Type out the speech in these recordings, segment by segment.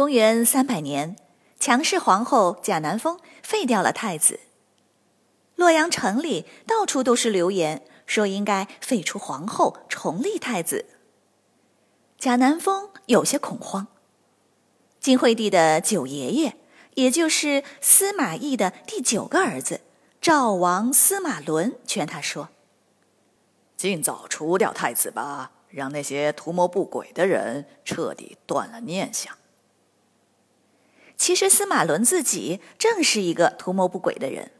公元三百年，强势皇后贾南风废掉了太子。洛阳城里到处都是流言，说应该废除皇后，重立太子。贾南风有些恐慌。晋惠帝的九爷爷，也就是司马懿的第九个儿子赵王司马伦，劝他说：“尽早除掉太子吧，让那些图谋不轨的人彻底断了念想。”其实司马伦自己正是一个图谋不轨的人。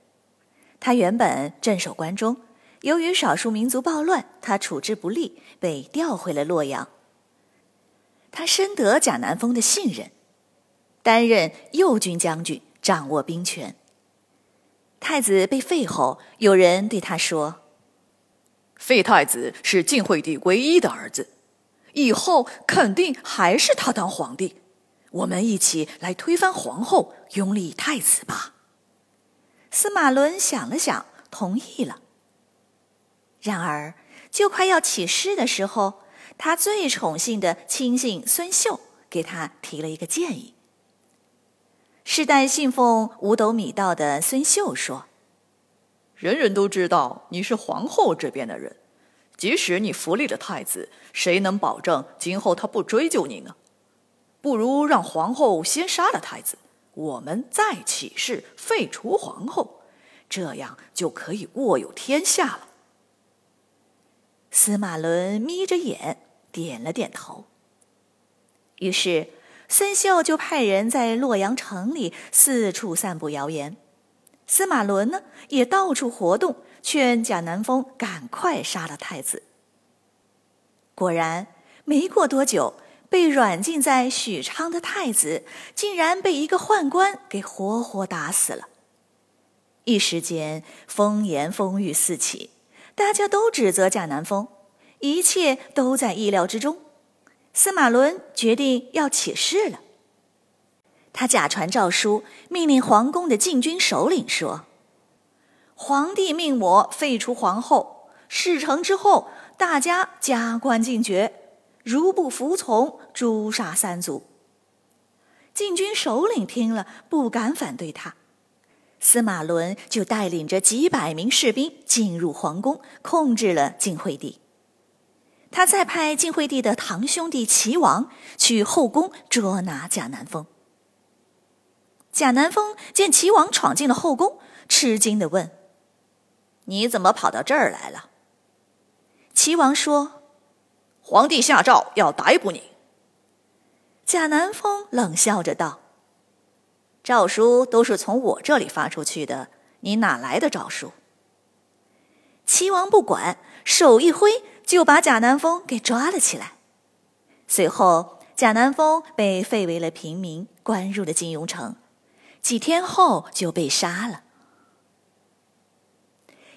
他原本镇守关中，由于少数民族暴乱，他处置不力，被调回了洛阳。他深得贾南风的信任，担任右军将军，掌握兵权。太子被废后，有人对他说：“废太子是晋惠帝唯一的儿子，以后肯定还是他当皇帝。”我们一起来推翻皇后，拥立太子吧。司马伦想了想，同意了。然而，就快要起事的时候，他最宠幸的亲信孙秀给他提了一个建议。世代信奉五斗米道的孙秀说：“人人都知道你是皇后这边的人，即使你扶立了太子，谁能保证今后他不追究你呢？”不如让皇后先杀了太子，我们再起事废除皇后，这样就可以握有天下了。司马伦眯着眼点了点头。于是孙秀就派人在洛阳城里四处散布谣言，司马伦呢也到处活动，劝贾南风赶快杀了太子。果然，没过多久。被软禁在许昌的太子，竟然被一个宦官给活活打死了。一时间风言风语四起，大家都指责贾南风，一切都在意料之中。司马伦决定要起事了。他假传诏书，命令皇宫的禁军首领说：“皇帝命我废除皇后，事成之后，大家加官进爵。”如不服从，诛杀三族。禁军首领听了，不敢反对他。司马伦就带领着几百名士兵进入皇宫，控制了晋惠帝。他再派晋惠帝的堂兄弟齐王去后宫捉拿贾南风。贾南风见齐王闯进了后宫，吃惊的问：“你怎么跑到这儿来了？”齐王说。皇帝下诏要逮捕你。贾南风冷笑着道：“诏书都是从我这里发出去的，你哪来的诏书？”齐王不管，手一挥就把贾南风给抓了起来。随后，贾南风被废为了平民，关入了金庸城，几天后就被杀了。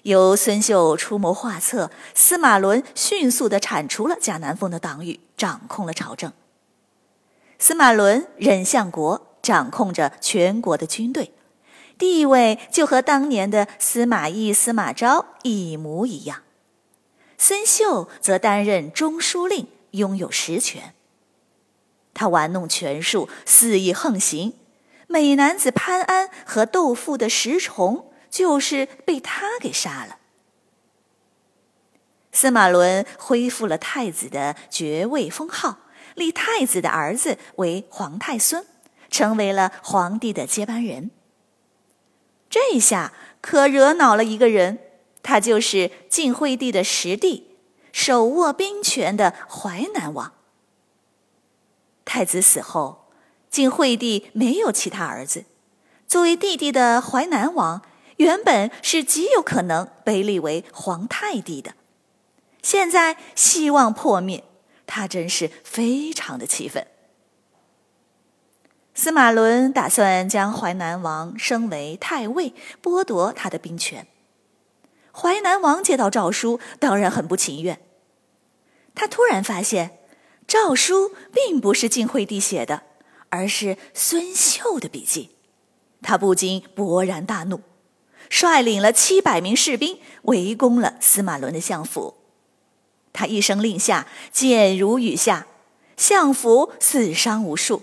由孙秀出谋划策，司马伦迅速的铲除了贾南风的党羽，掌控了朝政。司马伦任相国，掌控着全国的军队，地位就和当年的司马懿、司马昭一模一样。孙秀则担任中书令，拥有实权。他玩弄权术，肆意横行，美男子潘安和窦父的石崇。就是被他给杀了。司马伦恢复了太子的爵位封号，立太子的儿子为皇太孙，成为了皇帝的接班人。这下可惹恼了一个人，他就是晋惠帝的实弟，手握兵权的淮南王。太子死后，晋惠帝没有其他儿子，作为弟弟的淮南王。原本是极有可能被立为皇太帝的，现在希望破灭，他真是非常的气愤。司马伦打算将淮南王升为太尉，剥夺他的兵权。淮南王接到诏书，当然很不情愿。他突然发现，诏书并不是晋惠帝写的，而是孙秀的笔记。他不禁勃然大怒，率领了七百名士兵围攻了司马伦的相府。他一声令下，箭如雨下，相府死伤无数。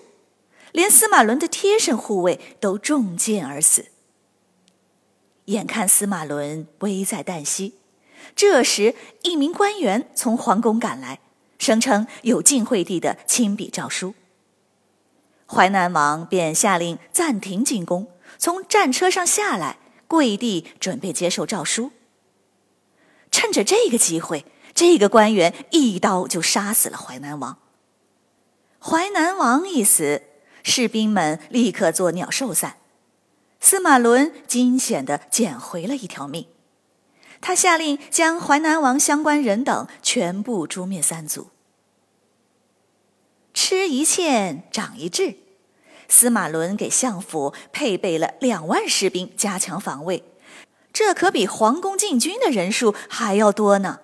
连司马伦的贴身护卫都中箭而死。眼看司马伦危在旦夕，这时一名官员从皇宫赶来，声称有晋惠帝的亲笔诏书。淮南王便下令暂停进攻，从战车上下来，跪地准备接受诏书。趁着这个机会，这个官员一刀就杀死了淮南王。淮南王一死。士兵们立刻作鸟兽散，司马伦惊险地捡回了一条命。他下令将淮南王相关人等全部诛灭三族。吃一堑，长一智。司马伦给相府配备了两万士兵，加强防卫，这可比皇宫禁军的人数还要多呢。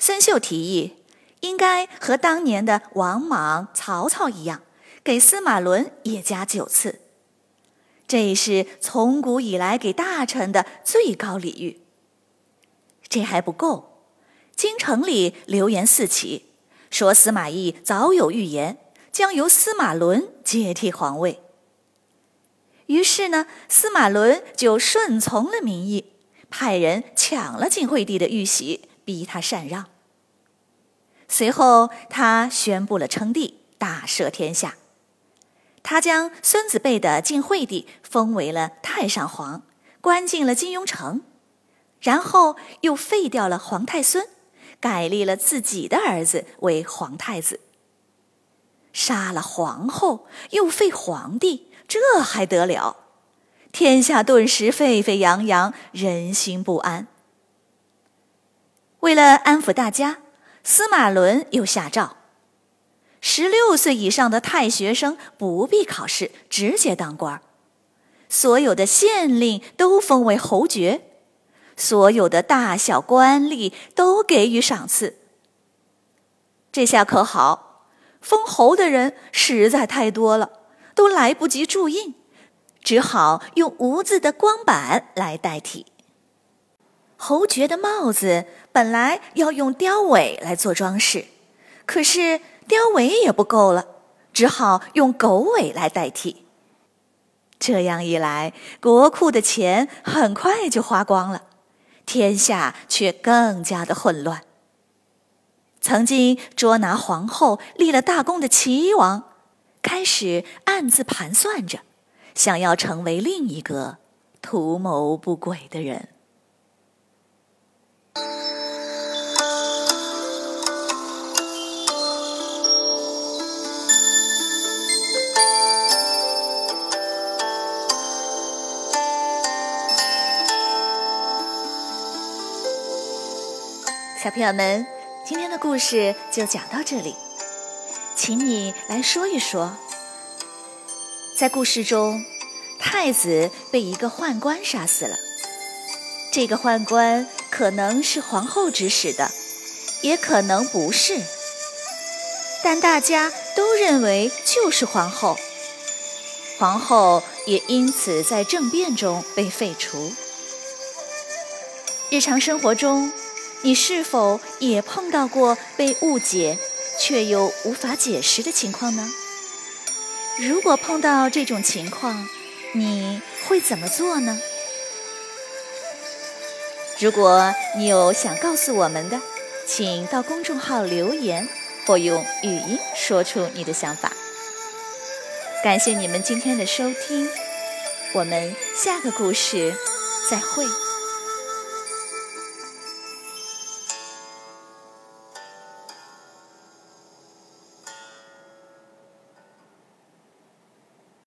孙秀提议，应该和当年的王莽、曹操一样。给司马伦也加九次，这是从古以来给大臣的最高礼遇。这还不够，京城里流言四起，说司马懿早有预言，将由司马伦接替皇位。于是呢，司马伦就顺从了民意，派人抢了晋惠帝的玉玺，逼他禅让。随后，他宣布了称帝，大赦天下。他将孙子辈的晋惠帝封为了太上皇，关进了金庸城，然后又废掉了皇太孙，改立了自己的儿子为皇太子。杀了皇后，又废皇帝，这还得了？天下顿时沸沸扬扬，人心不安。为了安抚大家，司马伦又下诏。十六岁以上的太学生不必考试，直接当官所有的县令都封为侯爵，所有的大小官吏都给予赏赐。这下可好，封侯的人实在太多了，都来不及注印，只好用无字的光板来代替。侯爵的帽子本来要用雕尾来做装饰，可是。雕尾也不够了，只好用狗尾来代替。这样一来，国库的钱很快就花光了，天下却更加的混乱。曾经捉拿皇后、立了大功的齐王，开始暗自盘算着，想要成为另一个图谋不轨的人。小朋友们，今天的故事就讲到这里，请你来说一说，在故事中，太子被一个宦官杀死了。这个宦官可能是皇后指使的，也可能不是，但大家都认为就是皇后。皇后也因此在政变中被废除。日常生活中。你是否也碰到过被误解却又无法解释的情况呢？如果碰到这种情况，你会怎么做呢？如果你有想告诉我们的，请到公众号留言或用语音说出你的想法。感谢你们今天的收听，我们下个故事再会。